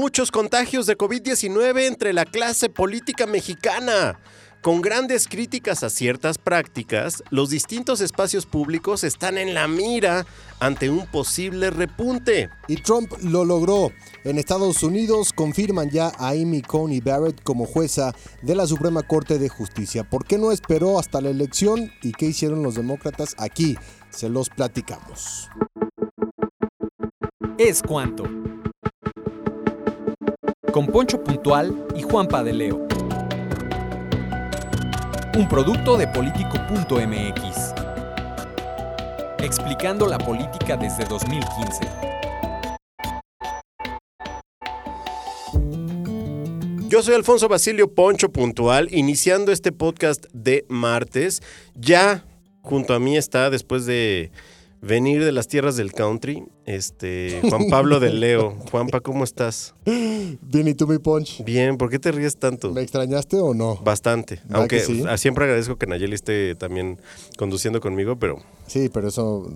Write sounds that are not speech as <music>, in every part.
Muchos contagios de COVID-19 entre la clase política mexicana. Con grandes críticas a ciertas prácticas, los distintos espacios públicos están en la mira ante un posible repunte. Y Trump lo logró. En Estados Unidos confirman ya a Amy Coney Barrett como jueza de la Suprema Corte de Justicia. ¿Por qué no esperó hasta la elección y qué hicieron los demócratas? Aquí se los platicamos. Es cuanto. Con Poncho Puntual y Juan Padeleo. Un producto de político.mx. Explicando la política desde 2015. Yo soy Alfonso Basilio Poncho Puntual, iniciando este podcast de martes. Ya junto a mí está, después de venir de las tierras del country, este Juan Pablo de Leo. <laughs> Juanpa, ¿cómo estás? Bien, ¿y tú, mi Ponch? Bien, ¿por qué te ríes tanto? ¿Me extrañaste o no? Bastante. ¿Verdad Aunque sí? ah, siempre agradezco que Nayeli esté también conduciendo conmigo, pero Sí, pero eso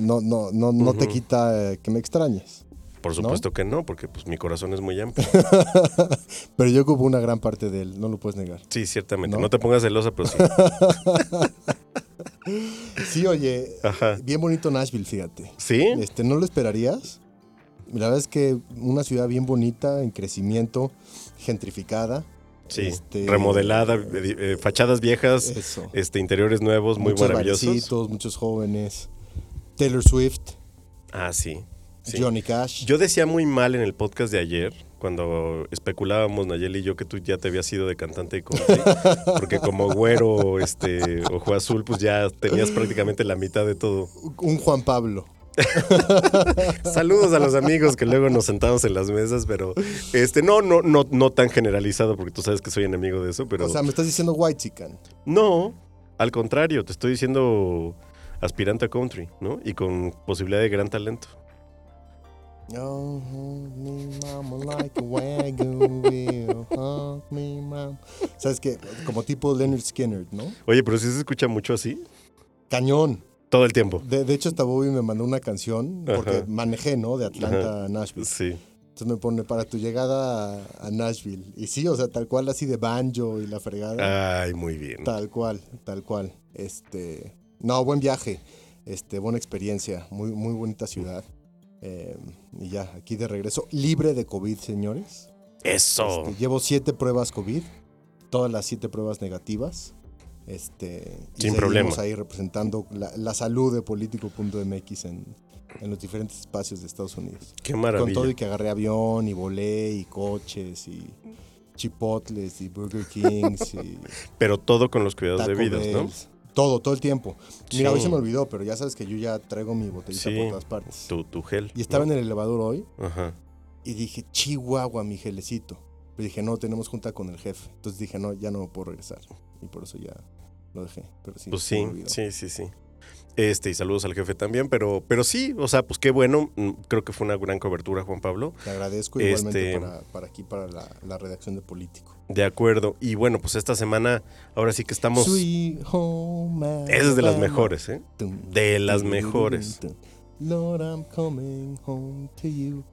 no, no, no, no te quita eh, que me extrañes. por supuesto que no, porque pues mi corazón es muy amplio. <laughs> Pero yo ocupo una gran parte de él, no lo puedes negar. Sí, ciertamente. ¿No? No, te pongas celosa, pero sí. <laughs> Sí, oye, Ajá. bien bonito Nashville, fíjate. ¿Sí? Este, ¿No lo esperarías? La verdad es que una ciudad bien bonita, en crecimiento, gentrificada. Sí. Este, Remodelada, eh, eh, fachadas viejas, Eso. este interiores nuevos, muy muchos maravillosos. muchos jóvenes. Taylor Swift, Ah, sí. Sí. Johnny Cash. Yo decía muy mal en el podcast de ayer, cuando especulábamos Nayeli y yo que tú ya te habías ido de cantante de country, <laughs> porque como güero, este, ojo azul, pues ya tenías prácticamente la mitad de todo. Un Juan Pablo. <laughs> Saludos a los amigos que luego nos sentamos en las mesas, pero este no, no, no, no tan generalizado, porque tú sabes que soy enemigo de eso, pero O sea, me estás diciendo White Chicken. no, al contrario, te estoy diciendo aspirante a country, ¿no? Y con posibilidad de gran talento. Oh, hug me, mama, like a wagon wheel. Hug me, mama. Sabes que como tipo Leonard Skinner, ¿no? Oye, pero si se escucha mucho así, Cañón. todo el tiempo. De, de hecho, hasta Bobby me mandó una canción porque Ajá. manejé, ¿no? De Atlanta a Nashville. Sí. Entonces me pone para tu llegada a, a Nashville. Y sí, o sea, tal cual así de banjo y la fregada. Ay, muy bien. Tal cual, tal cual. Este, no, buen viaje, este, buena experiencia, muy, muy bonita ciudad. Eh, y ya, aquí de regreso, libre de COVID, señores. Eso. Este, llevo siete pruebas COVID, todas las siete pruebas negativas. Este, y Sin problema. ahí representando la, la salud de político.mx en, en los diferentes espacios de Estados Unidos. Qué Con maravilla. todo y que agarré avión y volé y coches y chipotles y Burger Kings y <laughs> Pero todo con los cuidados Taco debidos, ¿no? Todo, todo el tiempo. Mira, Sí. hoy se me olvidó, pero ya sabes que yo ya traigo mi botellita Sí, por todas partes. Tu, tu gel. Y estaba ¿no? en el elevador hoy Ajá. y dije, Chihuahua, mi gelecito. Pero dije, no, tenemos junta con el jefe. Entonces dije, no, ya no puedo regresar. Y por eso ya lo dejé. Pero sí, Pues se me sí, sí, sí, sí. Este, y saludos al jefe también, pero, pero sí, o sea, pues qué bueno. mm, Creo que fue una gran cobertura, Juan Pablo. Te agradezco igualmente Este- para, para aquí, para la, la redacción de Político. De acuerdo. Y bueno, pues esta semana, ahora sí que estamos. Sweet home Esa es de las mejores, ¿eh? De las mejores. Lord, I'm coming home to you.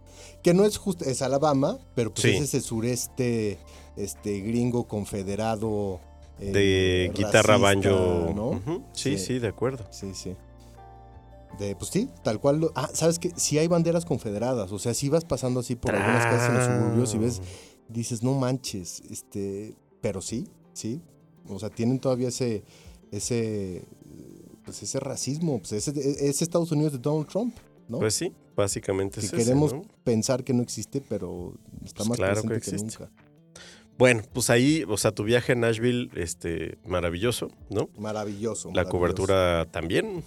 Que no es justo, es Alabama, pero pues Sí. es ese sureste este gringo confederado. Eh, De guitarra, racista, banjo. Sí, Sí. sí, de acuerdo. Sí, sí. De, pues sí, tal cual. lo- ah, ¿sabes que Sí hay banderas confederadas. O sea, si vas pasando así por algunas casas en los suburbios y ves, dices, no manches, este, pero sí, sí. O sea, tienen todavía ese, ese, pues ese racismo, pues ese, ese Estados Unidos de Donald Trump, ¿no? Pues sí, básicamente que es ese, queremos ¿no? pensar que no existe, pero está Pues más claro que presente que, existe. nunca. Bueno, pues ahí, o sea, tu viaje a Nashville, este, maravilloso, ¿no? Maravilloso. La maravilloso. cobertura también.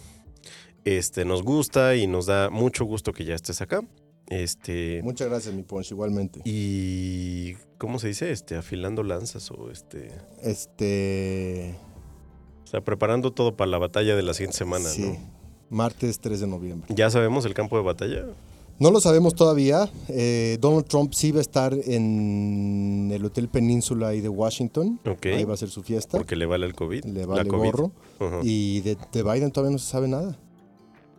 Este, nos gusta y nos da mucho gusto que ya estés acá. Este, Muchas gracias, mi Ponch, igualmente. y ¿cómo se dice? Este, afilando lanzas o este, Este. o sea, preparando todo para la batalla de la siguiente semana, sí, ¿no? martes 3 de noviembre. Ya sabemos el campo de batalla. No lo sabemos todavía. Eh, Donald Trump sí va a estar en el Hotel Península ahí de Washington. Ahí va a ser su fiesta. Porque le vale el COVID. Le vale COVID. gorro. Y de, de Biden todavía no se sabe nada.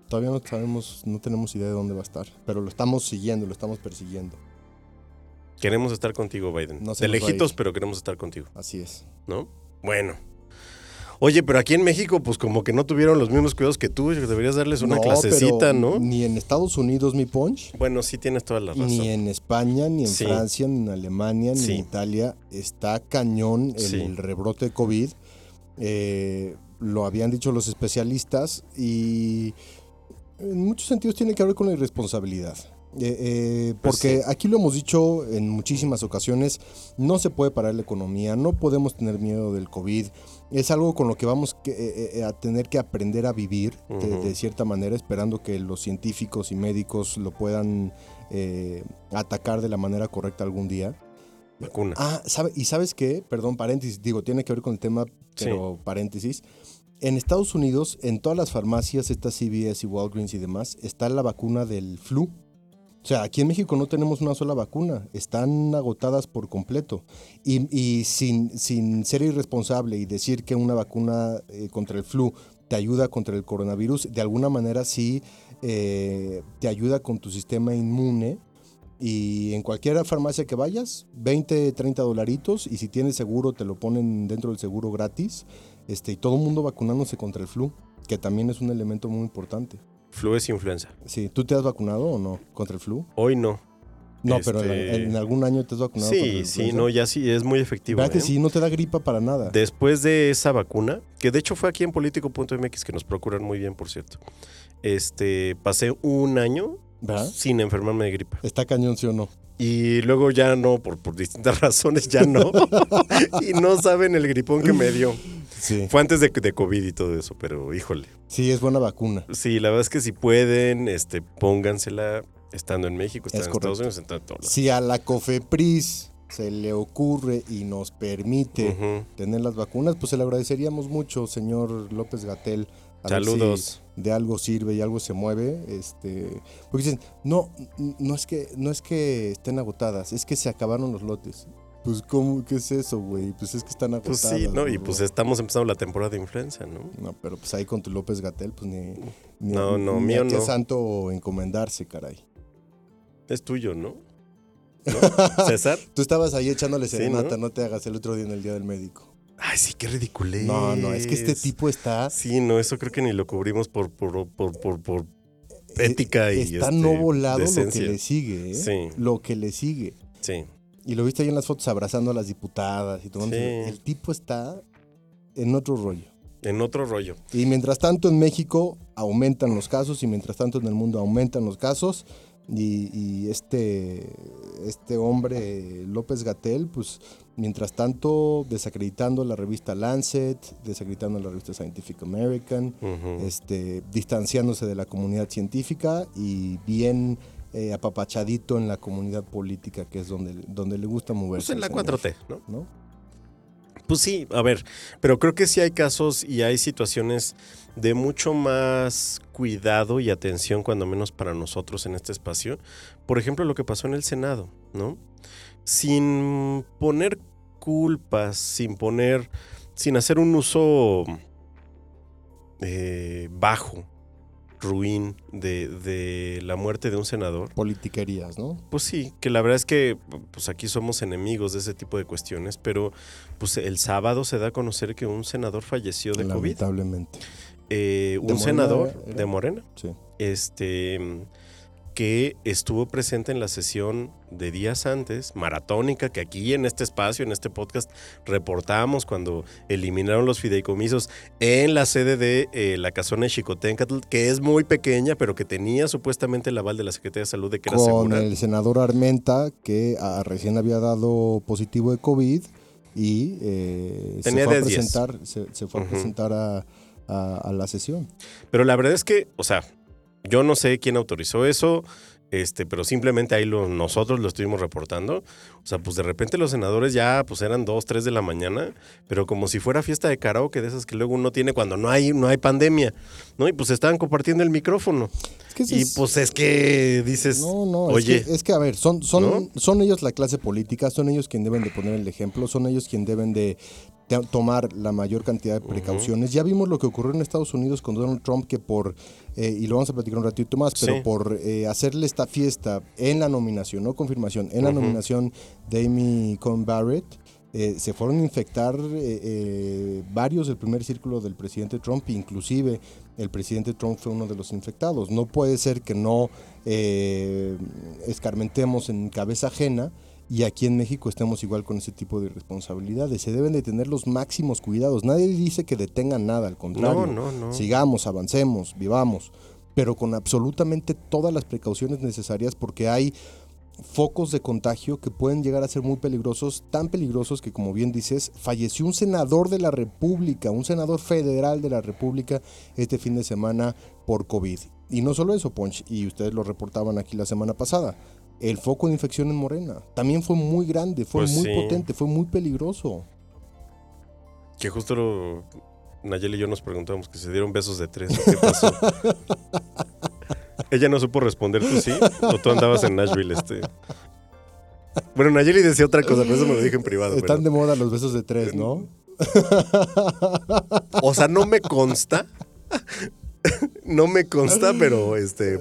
Todavía no sabemos, no tenemos idea de dónde va a estar. Pero lo estamos siguiendo, lo estamos persiguiendo. Queremos estar contigo, Biden. No de lejitos, pero queremos estar contigo, Así es. ¿no? Bueno. Oye, pero aquí en México, pues como que no tuvieron los mismos cuidados que tú. Deberías darles una No, clasecita, ¿no? Ni en Estados Unidos, mi Punch. Bueno, sí tienes toda la razón. Ni en España, ni en Sí. Francia, ni en Alemania, ni Sí. en Italia está cañón el Sí. rebrote de COVID. Eh, lo habían dicho los especialistas y en muchos sentidos tiene que ver con la irresponsabilidad. Eh, eh, Pues porque sí. aquí lo hemos dicho en muchísimas ocasiones, no se puede parar la economía, no podemos tener miedo del COVID, es algo con lo que vamos que- eh, eh, a tener que aprender a vivir de, cierta manera, esperando que los científicos y médicos lo puedan eh, atacar de la manera correcta algún día. Vacuna. Ah, ¿sabe? y sabes qué, perdón, paréntesis, digo, tiene que ver con el tema, pero paréntesis. En Estados Unidos, en todas las farmacias, estas CVS y Walgreens y demás, está la vacuna del flu. O sea, aquí en México no tenemos una sola vacuna, están agotadas por completo. Y, y sin, sin ser irresponsable y decir que una vacuna eh, contra el flu te ayuda contra el coronavirus, de alguna manera sí eh, te ayuda con tu sistema inmune. Y en cualquier farmacia que vayas, 20, 30 dolaritos, y si tienes seguro te lo ponen dentro del seguro gratis. Este, y todo el mundo vacunándose contra el flu, que también es un elemento muy importante. Flu es influenza. Sí, ¿tú te has vacunado o no contra el flu? Hoy no. No, pero en, Este- en algún año te has vacunado contra Sí, la sí, influenza? no, ya sí, es muy efectivo. ¿Verdad que ¿eh? sí? No te da gripa para nada. Después de esa vacuna, que de hecho fue aquí en político.mx, que nos procuran muy bien, por cierto, este, pasé un año ¿Verdad? sin enfermarme de gripa. Está cañón, ¿sí o no? Y luego ya no, por, por distintas <laughs> razones ya no. <laughs> y no saben el gripón que me dio. Sí. Fue antes de, de COVID y todo eso, pero híjole. Sí, es buena vacuna. Sí, la verdad es que si pueden, este, póngansela estando en México, estando Es en correcto. Estados Unidos, estando en lados. Si a la COFEPRIS se le ocurre y nos permite tener las vacunas, pues se le agradeceríamos mucho, señor López Gatel. Saludos. si de algo sirve y algo se mueve. Este, porque dicen, no, no es que, no es que estén agotadas, es que se acabaron los lotes. Pues, ¿cómo? ¿Qué es eso, güey? Pues es que están Pues agotadas. sí, ¿no? Y pues estamos empezando la temporada de influenza, ¿no? No, pero pues ahí con tu López Gatel, pues ni, ni, No, no, ni mío a qué no. santo encomendarse, caray. Es tuyo, ¿no? <laughs> ¿No? ¿César? Tú estabas ahí echándole Sí, serenata, ¿no? no te hagas el otro día en el Día del Médico. Ay, sí, qué ridículo. No, no, es que este tipo está... Sí, no, eso creo que ni lo cubrimos por, por, por, por, por ética y Está este, no volado lo que le sigue, ¿eh? Sí. Lo que le sigue. Sí. Y lo viste ahí en las fotos abrazando a las diputadas y tomando. Sí. El tipo está en otro rollo. En otro rollo. Y mientras tanto en México aumentan los casos y mientras tanto en el mundo aumentan los casos. Y, y este, este hombre, López Gatel, pues mientras tanto desacreditando la revista Lancet, desacreditando la revista Scientific American, Ujú. este, distanciándose de la comunidad científica y bien eh, apapachadito en la comunidad política, que es donde, donde le gusta moverse. Pues en la señor, 4T, ¿no? ¿no? Pues sí, a ver, pero creo que sí hay casos y hay situaciones de mucho más cuidado y atención, cuando menos para nosotros en este espacio. Por ejemplo, lo que pasó en el Senado, ¿no? Sin poner culpas, sin poner, sin hacer un uso eh, bajo, ruin de, de la muerte de un senador. Politiquerías, ¿no? Pues sí, que la verdad es que pues aquí somos enemigos de ese tipo de cuestiones, pero pues el sábado se da a conocer que un senador falleció de COVID. Lamentablemente. Eh, un ¿De Morena senador era? de Morena, Sí. este que estuvo presente en la sesión de días antes, maratónica, que aquí en este espacio, en este podcast, reportamos cuando eliminaron los fideicomisos en la sede de eh, la casona de Chicotencatl, que es muy pequeña, pero que tenía supuestamente el aval de la Secretaría de Salud de que era Con segura. el senador Armenta, que ah, recién había dado positivo de COVID y eh, se fue a 10 días. presentar, se, se fue a presentar a, a, a la sesión. Pero la verdad es que, o sea, yo no sé quién autorizó eso, este, pero simplemente ahí lo, nosotros lo estuvimos reportando. O sea, pues de repente los senadores ya pues eran dos, tres de la mañana, pero como si fuera fiesta de karaoke, de esas que luego uno tiene cuando no hay, no hay pandemia, ¿no? Y pues estaban compartiendo el micrófono. Es que Y es- pues es que dices, No, no, oye, es, que, es que, a ver, son, son, ¿No? son ellos la clase política, son ellos quienes deben de poner el ejemplo, son ellos quienes deben de tomar la mayor cantidad de precauciones. Ya vimos lo que ocurrió en Estados Unidos con Donald Trump, que por, eh, y lo vamos a platicar un ratito más, pero Sí. por eh, hacerle esta fiesta en la nominación, no confirmación, en la nominación de Amy Coney Barrett, eh, se fueron a infectar eh, eh, varios del primer círculo del presidente Trump, inclusive el presidente Trump fue uno de los infectados. No puede ser que no eh, escarmentemos en cabeza ajena y aquí en México estemos igual con ese tipo de responsabilidades. Se deben de tener los máximos cuidados. Nadie dice que detengan nada, al contrario. No, no, no. Sigamos, avancemos, vivamos, pero con absolutamente todas las precauciones necesarias porque hay focos de contagio que pueden llegar a ser muy peligrosos, tan peligrosos que como bien dices, falleció un senador de la República, un senador federal de la República este fin de semana por COVID. Y no solo eso, Ponch, y ustedes lo reportaban aquí la semana pasada, el foco de infección en Morena también fue muy grande, fue Pues muy sí. potente, fue muy peligroso. que justo lo, Nayeli y yo nos preguntamos que se dieron besos de tres. ¿Qué pasó? Ella no supo responder, ¿tú sí? ¿O tú andabas en Nashville? Este? Bueno, Nayeli decía otra cosa, pero eso me lo dije en privado. Están pero- de moda los besos de tres, ¿no? O sea, no me consta. no me consta, pero este.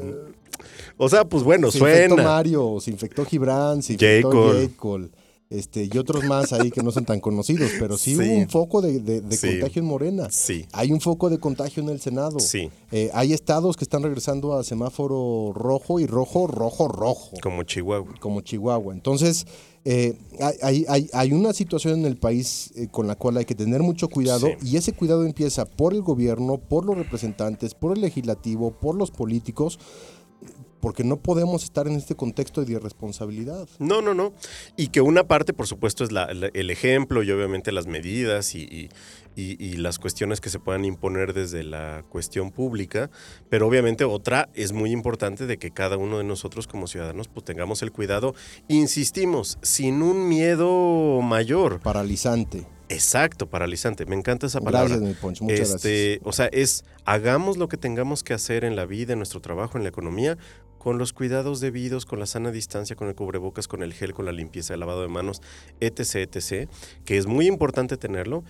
O sea, pues bueno, se infectó suena. Mario, se infectó Gibran, se infectó. Cole. Este, y otros más ahí que no son tan conocidos, pero sí, Sí. hubo un foco de, de- de Sí. contagio en Morena. Sí, Hay un foco de contagio en el Senado. sí, Eh, hay estados que están regresando a semáforo rojo y rojo, rojo, rojo, como Chihuahua. como Chihuahua. Entonces, eh, hay, hay- hay- hay una situación en el país eh, con la cual hay que tener mucho cuidado Sí. y ese cuidado empieza por el gobierno, por los representantes, por el legislativo, por los políticos, porque no podemos estar en este contexto de irresponsabilidad. No, no, no. Y que una parte, por supuesto, es la- la- el ejemplo y obviamente las medidas y, y- y- y las cuestiones que se puedan imponer desde la cuestión pública. Pero obviamente otra es muy importante de que cada uno de nosotros como ciudadanos pues tengamos el cuidado, insistimos, sin un miedo mayor. Paralizante. Exacto, paralizante. Me encanta esa palabra. Gracias, mi Poncho. Muchas este, O sea, es hagamos lo que tengamos que hacer en la vida, en nuestro trabajo, en la economía, con los cuidados debidos, con la sana distancia, con el cubrebocas, con el gel, con la limpieza, el lavado de manos, etc., etc., que es muy importante tenerlo,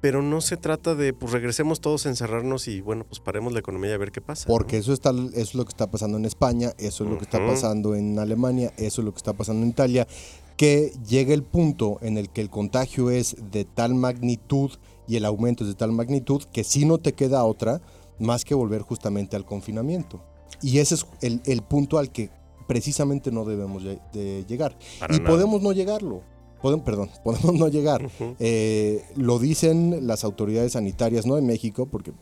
pero no se trata de, pues regresemos todos a encerrarnos y bueno, pues paremos la economía y a ver qué pasa. ¿no? Porque eso, está, eso es lo que está pasando en España, eso es lo que está pasando en Alemania, eso es lo que está pasando en Italia, que llega el punto en el que el contagio es de tal magnitud y el aumento es de tal magnitud que si no te queda otra más que volver justamente al confinamiento. Y ese es el, el punto al que precisamente no debemos lle- de llegar. Para y nada. podemos no llegarlo. Podem- perdón, <laughs> podemos no llegar. Eh, lo dicen las autoridades sanitarias, no en México, porque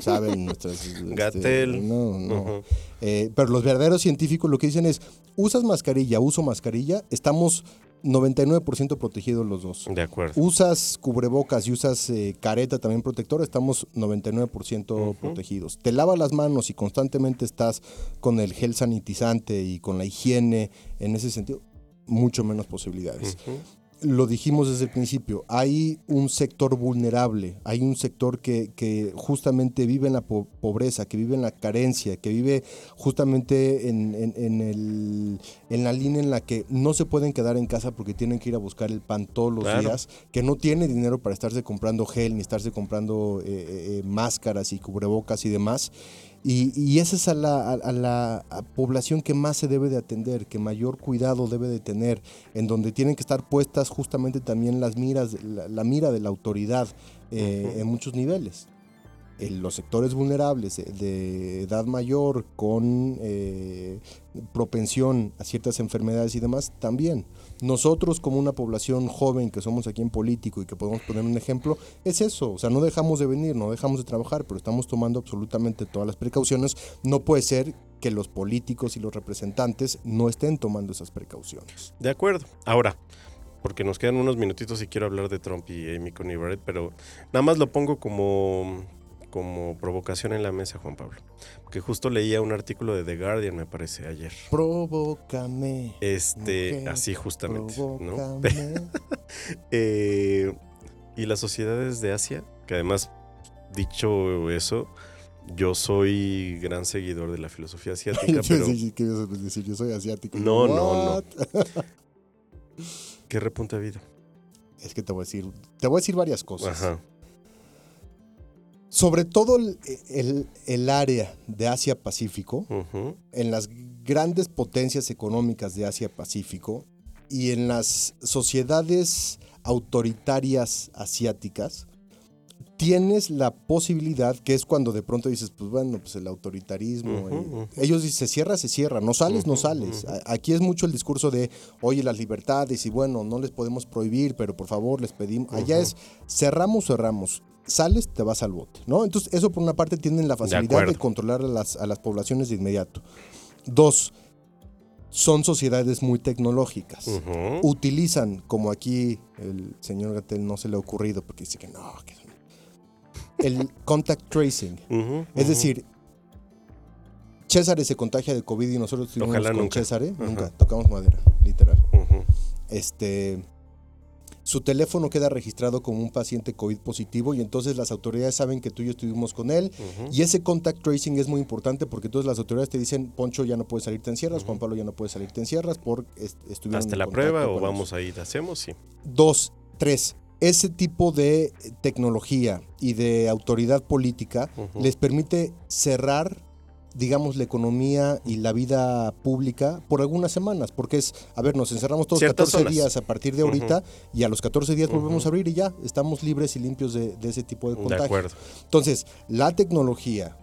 saben <laughs> nuestras... este, Gatell. no, no. Eh, pero los verdaderos científicos lo que dicen es, usas mascarilla, uso mascarilla, estamos 99% protegidos los dos. De acuerdo. Usas cubrebocas y usas eh, careta también protector, estamos 99% protegidos. Te lavas las manos y constantemente estás con el gel sanitizante y con la higiene, en ese sentido, mucho menos posibilidades. Lo dijimos desde el principio, hay un sector vulnerable, hay un sector que, que justamente vive en la po- pobreza, que vive en la carencia, que vive justamente en, en- en el- en la línea en la que no se pueden quedar en casa porque tienen que ir a buscar el pan todos los Claro. días, que no tiene dinero para estarse comprando gel, ni estarse comprando eh, eh, eh, máscaras y cubrebocas y demás. Y, y esa es a la, a- a la a población que más se debe de atender, que mayor cuidado debe de tener, en donde tienen que estar puestas justamente también las miras, la, la mira de la autoridad eh, en muchos niveles. En los sectores vulnerables eh, de edad mayor con eh, propensión a ciertas enfermedades y demás, también. Nosotros como una población joven que somos aquí en político y que podemos poner un ejemplo, es eso, o sea, no dejamos de venir, no dejamos de trabajar, pero estamos tomando absolutamente todas las precauciones. No puede ser que los políticos y los representantes no estén tomando esas precauciones. De acuerdo. Ahora, porque nos quedan unos minutitos y quiero hablar de Trump y Amy Coney Barrett, pero nada más lo pongo como, como provocación en la mesa, Juan Pablo. Porque justo leía un artículo de The Guardian, me parece, ayer. Provócame. Este, mujer, así justamente, ¿no? <laughs> Eh, y las sociedades de Asia, que además, dicho eso, yo soy gran seguidor de la filosofía asiática, <laughs> pero sí, ¿qué ibas a decir? Yo soy asiático. No, no, no. <laughs> ¿qué repunte ha habido? Es que te voy a decir, te voy a decir varias cosas. Ajá. Sobre todo el, el- el área de Asia-Pacífico, en las grandes potencias económicas de Asia-Pacífico y en las sociedades autoritarias asiáticas, tienes la posibilidad, que es cuando de pronto dices, pues bueno, pues el autoritarismo. Ellos dicen, se cierra, se cierra, no sales, no sales. Aquí es mucho el discurso de, oye, las libertades y bueno, no les podemos prohibir, pero por favor les pedimos. Allá es, cerramos, cerramos. Sales, te vas al bote, ¿no? Entonces, eso por una parte tienen la facilidad de, controlar a las, a las poblaciones de inmediato. Dos, son sociedades muy tecnológicas. Utilizan, como aquí el señor Gatel no se le ha ocurrido, porque dice que no, que <laughs> el contact tracing. Es decir, César se contagia de COVID y nosotros estuvimos con nunca. César, Ajá. nunca, tocamos madera, literal. Este, su teléfono queda registrado como un paciente COVID positivo y entonces las autoridades saben que tú y yo estuvimos con él. Y ese contact tracing es muy importante porque entonces las autoridades te dicen, Poncho ya no puede salir, te encierras, Juan Pablo ya no puede salir, te encierras por est- estuvieron Hasta en la prueba o vamos eso". a ir, hacemos, sí. Dos, tres. Ese tipo de tecnología y de autoridad política les permite cerrar, digamos, la economía y la vida pública por algunas semanas, porque es, a ver, nos encerramos todos Ciertas 14 zonas. días a partir de ahorita y a los 14 días volvemos a abrir y ya estamos libres y limpios de, de ese tipo de De contagio. acuerdo. Entonces, la tecnología,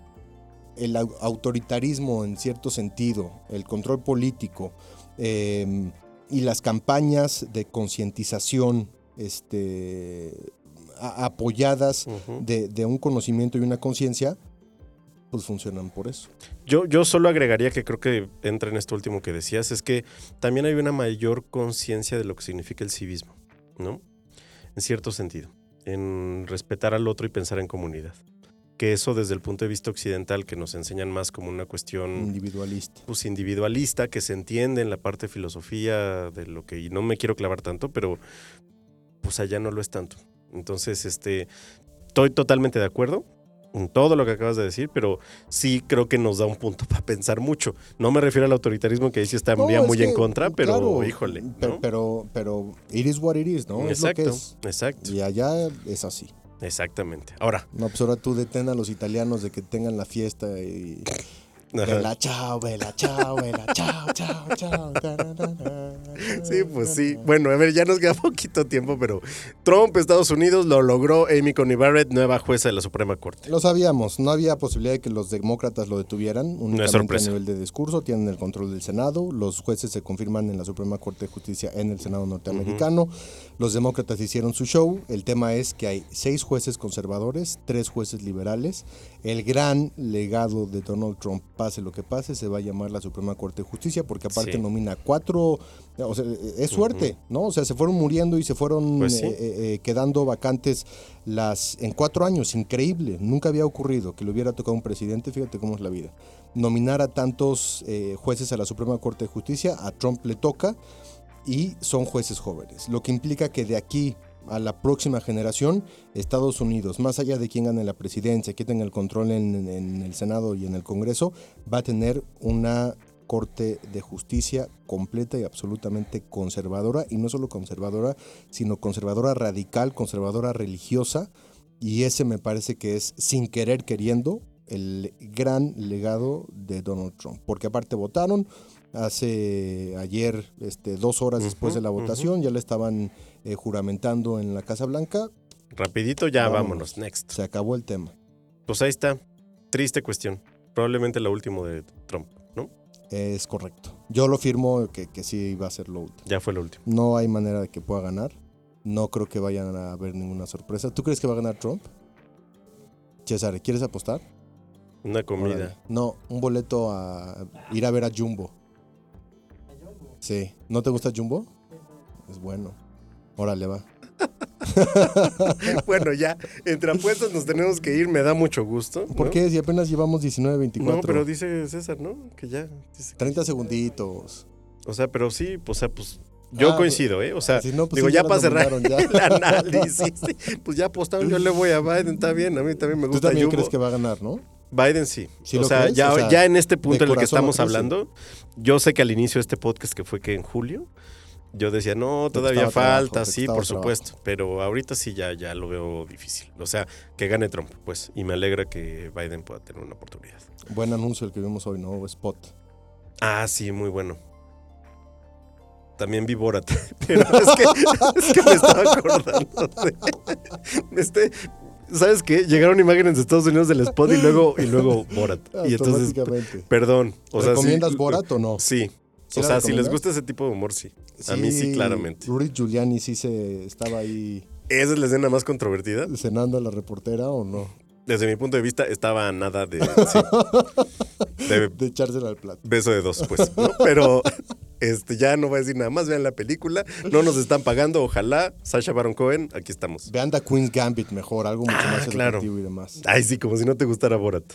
el au- autoritarismo en cierto sentido, el control político eh, y las campañas de concientización este, apoyadas de, de un conocimiento y una conciencia, pues funcionan por eso. Yo, yo solo agregaría que creo que entra en esto último que decías, es que también hay una mayor conciencia de lo que significa el civismo, ¿no? En cierto sentido, en respetar al otro y pensar en comunidad. Que eso desde el punto de vista occidental, que nos enseñan más como una cuestión Individualista. pues, individualista, que se entiende en la parte de filosofía de lo que, y no me quiero clavar tanto, pero pues allá no lo es tanto. Entonces, este, estoy totalmente de acuerdo en todo lo que acabas de decir, pero sí creo que nos da un punto para pensar mucho. No me refiero al autoritarismo que ahí sí estaría No, muy en contra, pero claro, híjole. pe- ¿no? Pero, pero, it is what it is, ¿no? Es lo que exacto, es. exacto, Y allá es así. exactamente. Ahora, No, pues ahora tú detén a los italianos de que tengan la fiesta y... Vela, chao, vela, chao, vela, chao, chao, chao. Sí, pues sí. Bueno, a ver, ya nos queda <laughs> poquito tiempo, pero Trump, Estados Unidos, lo logró. Amy Coney Barrett, nueva jueza de la Suprema Corte. Lo sabíamos, no había posibilidad de que los demócratas lo detuvieran, únicamente a sorpresa. nivel de discurso, tienen el control del Senado, los jueces se confirman en la Suprema Corte de Justicia en el Senado norteamericano, los demócratas hicieron su show, el tema es que hay seis jueces conservadores, tres jueces liberales, el gran legado de Donald Trump, pase lo que pase, se va a llamar la Suprema Corte de Justicia, porque aparte Sí. nomina cuatro, o sea, es suerte, ¿no? O sea, se fueron muriendo y se fueron Pues sí. eh, eh, eh, quedando vacantes las en cuatro años, increíble, nunca había ocurrido que le hubiera tocado a un presidente, fíjate cómo es la vida. Nominar a tantos eh, jueces a la Suprema Corte de Justicia, a Trump le toca y son jueces jóvenes, lo que implica que de aquí a la próxima generación, Estados Unidos, más allá de quién gane la presidencia, quién tenga el control en, en el Senado y en el Congreso, va a tener una Corte de Justicia completa y absolutamente conservadora, y no solo conservadora, sino conservadora radical, conservadora religiosa, y ese me parece que es, sin querer queriendo, el gran legado de Donald Trump, porque aparte votaron hace ayer, este, dos horas después de la votación, ya le estaban eh, juramentando en la Casa Blanca, Rapidito, ya Vámonos. vámonos. Next. se acabó el tema. Pues ahí está. Triste cuestión. Probablemente la última de Trump, ¿no? Es correcto. Yo lo firmo que, que sí iba a ser lo último. Ya fue la última. No hay manera de que pueda ganar. No creo que vayan a haber ninguna sorpresa. ¿Tú crees que va a ganar Trump? César, ¿quieres apostar? Una comida. Órale. No, un boleto a ir a ver a Jumbo. Sí. ¿No te gusta Jumbo? Es bueno. Órale, va. <laughs> bueno, ya, entre apuestas nos tenemos que ir, me da mucho gusto. ¿Por ¿no? qué? Si apenas llevamos 19, 24. No, pero dice César, ¿no? Que ya. dice que- 30 segunditos. O sea, pero sí, o sea, pues yo Ah, coincido, ¿eh? O sea, si no, pues digo, sí, ya ya para cerrar ya. el análisis, <laughs> pues ya apostaron, yo le voy a Biden, está bien, a mí también me Tú gusta también Yubo. crees que va a ganar, ¿no? Biden sí. ¿Sí o, sea, ya, O sea, ya en este punto en el que estamos hablando, yo sé que al inicio de este podcast que fue que en julio, yo decía, no, todavía trabajo, falta, sí, por trabajo. supuesto, pero ahorita sí ya, ya lo veo difícil. O sea, que gane Trump, pues, y me alegra que Biden pueda tener una oportunidad. Buen anuncio el que vimos hoy, ¿no? Spot. Ah, sí, muy bueno. También vi Borat, <laughs> pero es que, es que me estaba acordando de... Este, ¿Sabes qué? Llegaron imágenes de Estados Unidos del spot y luego, y luego <laughs> Borat. Y entonces, perdón. O sea, ¿Recomiendas sí, Borat o no? Sí. ¿Sí o sea, si les gusta ese tipo de humor, sí. A mí sí, claramente. Rudy Giuliani sí se estaba ahí ¿Esa es la escena más controvertida? cenando a la reportera o no. Desde mi punto de vista, estaba a nada de... <laughs> de De echársela al plato. beso de dos, pues. ¿no? Pero <laughs> este, ya no voy a decir nada más. Vean la película. No nos están pagando. Ojalá. Sasha Baron Cohen, aquí estamos. Vean The Queen's Gambit mejor, algo mucho Ah, más claro. y demás. Ay, sí, como si no te gustara Borat.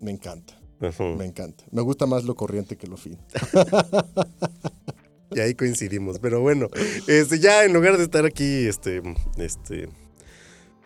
Me encanta, me encanta. Me gusta más lo corriente que lo fino. <laughs> Y ahí coincidimos. Pero bueno, este, ya en lugar de estar aquí, este, este,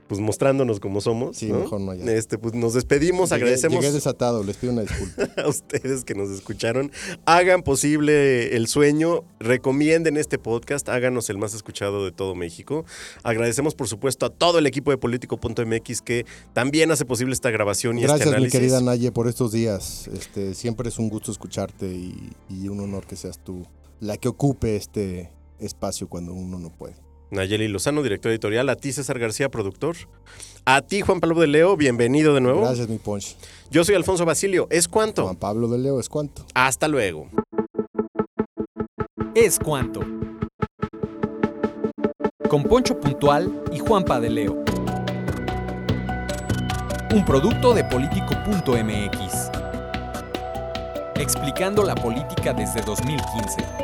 pues mostrándonos como somos, Sí, ¿no? mejor no, ya. Este, pues nos despedimos, Llegué- agradecemos Llegué desatado, les pido una disculpa. <laughs> a ustedes que nos escucharon. Hagan posible el sueño, recomienden este podcast, háganos el más escuchado de todo México. Agradecemos, por supuesto, a todo el equipo de Político.mx que también hace posible esta grabación y Gracias, este mi análisis. querida Naye, por estos días. Este, siempre es un gusto escucharte y, y un honor que seas tú la que ocupe este espacio cuando uno no puede. Nayeli Lozano, director editorial. A ti, César García, productor. A ti, Juan Pablo de Leo, bienvenido de nuevo. Gracias, mi Ponch. Yo soy Alfonso Basilio. ¿Es cuánto? Juan Pablo de Leo, ¿es cuánto? Hasta luego. Es cuanto. Con Poncho Puntual y Juanpa de Leo. Un producto de político.mx. Explicando la política desde 2015.